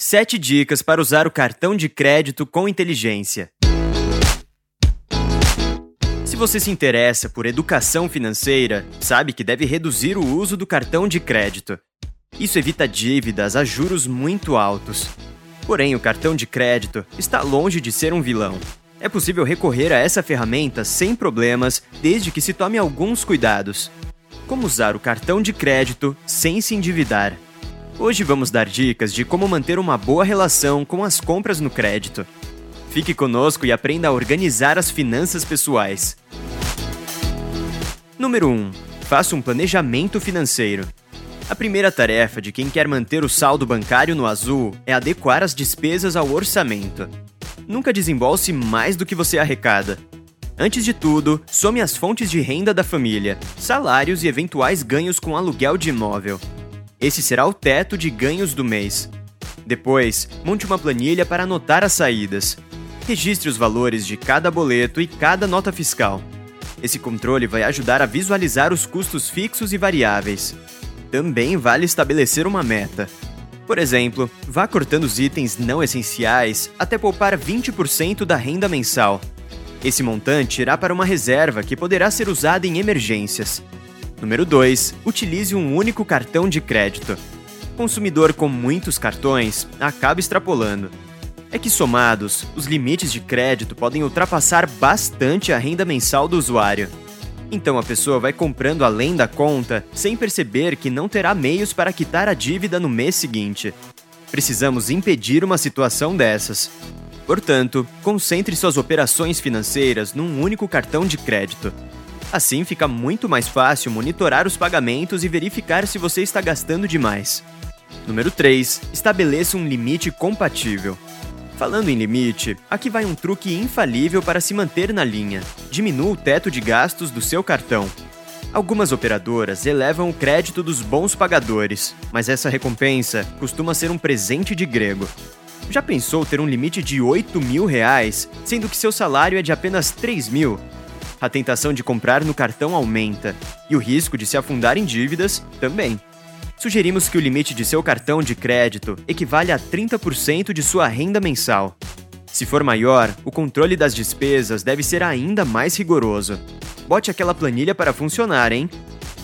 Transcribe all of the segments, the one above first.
7 dicas para usar o cartão de crédito com inteligência. Se você se interessa por educação financeira, sabe que deve reduzir o uso do cartão de crédito. Isso evita dívidas a juros muito altos. Porém, o cartão de crédito está longe de ser um vilão. É possível recorrer a essa ferramenta sem problemas, desde que se tome alguns cuidados. Como usar o cartão de crédito sem se endividar? Hoje vamos dar dicas de como manter uma boa relação com as compras no crédito. Fique conosco e aprenda a organizar as finanças pessoais. Número 1. Faça um planejamento financeiro. A primeira tarefa de quem quer manter o saldo bancário no azul é adequar as despesas ao orçamento. Nunca desembolse mais do que você arrecada. Antes de tudo, some as fontes de renda da família, salários e eventuais ganhos com aluguel de imóvel. Esse será o teto de ganhos do mês. Depois, monte uma planilha para anotar as saídas. Registre os valores de cada boleto e cada nota fiscal. Esse controle vai ajudar a visualizar os custos fixos e variáveis. Também vale estabelecer uma meta. Por exemplo, vá cortando os itens não essenciais até poupar 20% da renda mensal. Esse montante irá para uma reserva que poderá ser usada em emergências. Número 2. Utilize um único cartão de crédito. Consumidor com muitos cartões acaba extrapolando. É que somados, os limites de crédito podem ultrapassar bastante a renda mensal do usuário. Então a pessoa vai comprando além da conta sem perceber que não terá meios para quitar a dívida no mês seguinte. Precisamos impedir uma situação dessas. Portanto, concentre suas operações financeiras num único cartão de crédito. Assim fica muito mais fácil monitorar os pagamentos e verificar se você está gastando demais. Número 3. Estabeleça um limite compatível. Falando em limite, aqui vai um truque infalível para se manter na linha. Diminua o teto de gastos do seu cartão. Algumas operadoras elevam o crédito dos bons pagadores, mas essa recompensa costuma ser um presente de grego. Já pensou ter um limite de 8 mil reais, sendo que seu salário é de apenas 3 mil? A tentação de comprar no cartão aumenta e o risco de se afundar em dívidas também. Sugerimos que o limite de seu cartão de crédito equivale a 30% de sua renda mensal. Se for maior, o controle das despesas deve ser ainda mais rigoroso. Bote aquela planilha para funcionar, hein?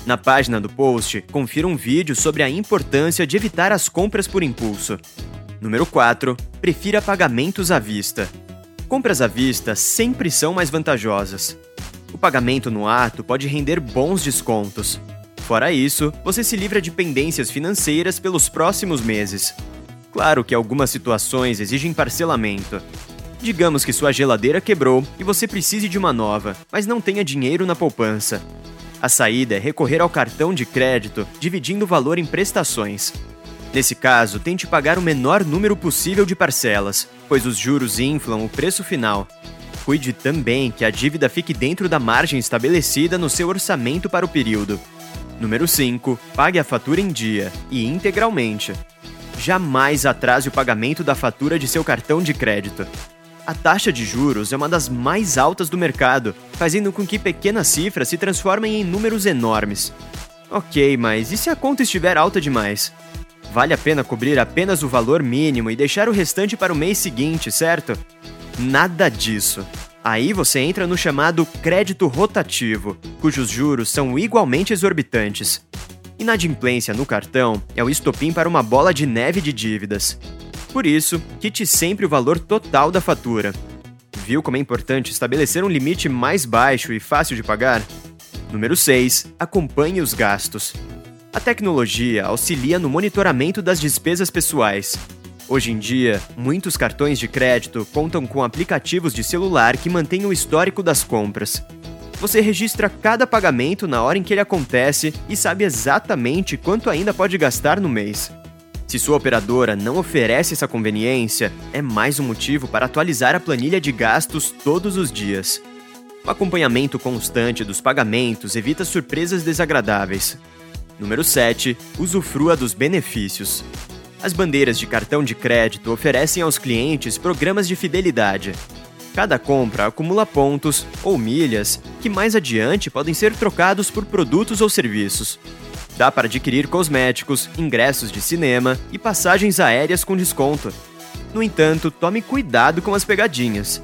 Na página do post, confira um vídeo sobre a importância de evitar as compras por impulso. Número 4. Prefira pagamentos à vista. Compras à vista sempre são mais vantajosas. O pagamento no ato pode render bons descontos. Fora isso, você se livra de pendências financeiras pelos próximos meses. Claro que algumas situações exigem parcelamento. Digamos que sua geladeira quebrou e você precise de uma nova, mas não tenha dinheiro na poupança. A saída é recorrer ao cartão de crédito, dividindo o valor em prestações. Nesse caso, tente pagar o menor número possível de parcelas, pois os juros inflam o preço final Cuide também que a dívida fique dentro da margem estabelecida no seu orçamento para o período. Número 5. Pague a fatura em dia e integralmente. Jamais atrase o pagamento da fatura de seu cartão de crédito. A taxa de juros é uma das mais altas do mercado, fazendo com que pequenas cifras se transformem em números enormes. Ok, mas e se a conta estiver alta demais? Vale a pena cobrir apenas o valor mínimo e deixar o restante para o mês seguinte, certo? Nada disso. Aí você entra no chamado crédito rotativo, cujos juros são igualmente exorbitantes. Inadimplência no cartão é o estopim para uma bola de neve de dívidas. Por isso, quite sempre o valor total da fatura. Viu como é importante estabelecer um limite mais baixo e fácil de pagar? Número 6. Acompanhe os gastos. A tecnologia auxilia no monitoramento das despesas pessoais, Hoje em dia, muitos cartões de crédito contam com aplicativos de celular que mantêm o histórico das compras. Você registra cada pagamento na hora em que ele acontece e sabe exatamente quanto ainda pode gastar no mês. Se sua operadora não oferece essa conveniência, é mais um motivo para atualizar a planilha de gastos todos os dias. O acompanhamento constante dos pagamentos evita surpresas desagradáveis. Número 7. Usufrua dos benefícios. As bandeiras de cartão de crédito oferecem aos clientes programas de fidelidade. Cada compra acumula pontos ou milhas que mais adiante podem ser trocados por produtos ou serviços. Dá para adquirir cosméticos, ingressos de cinema e passagens aéreas com desconto. No entanto, tome cuidado com as pegadinhas.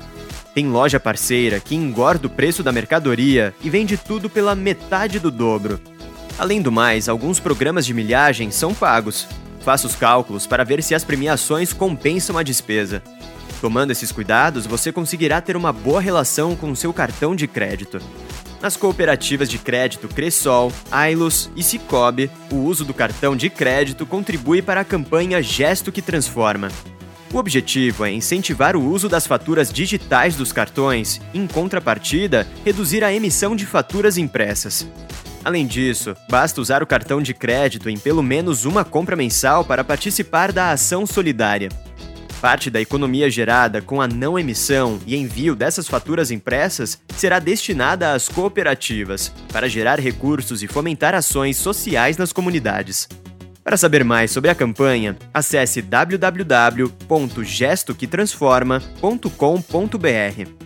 Tem loja parceira que engorda o preço da mercadoria e vende tudo pela metade do dobro. Além do mais, alguns programas de milhagem são pagos. Faça os cálculos para ver se as premiações compensam a despesa. Tomando esses cuidados, você conseguirá ter uma boa relação com o seu cartão de crédito. Nas cooperativas de crédito Cressol, Ailos e Cicobi, o uso do cartão de crédito contribui para a campanha Gesto que Transforma. O objetivo é incentivar o uso das faturas digitais dos cartões em contrapartida, reduzir a emissão de faturas impressas. Além disso, basta usar o cartão de crédito em pelo menos uma compra mensal para participar da ação solidária. Parte da economia gerada com a não emissão e envio dessas faturas impressas será destinada às cooperativas, para gerar recursos e fomentar ações sociais nas comunidades. Para saber mais sobre a campanha, acesse www.gestoquetransforma.com.br.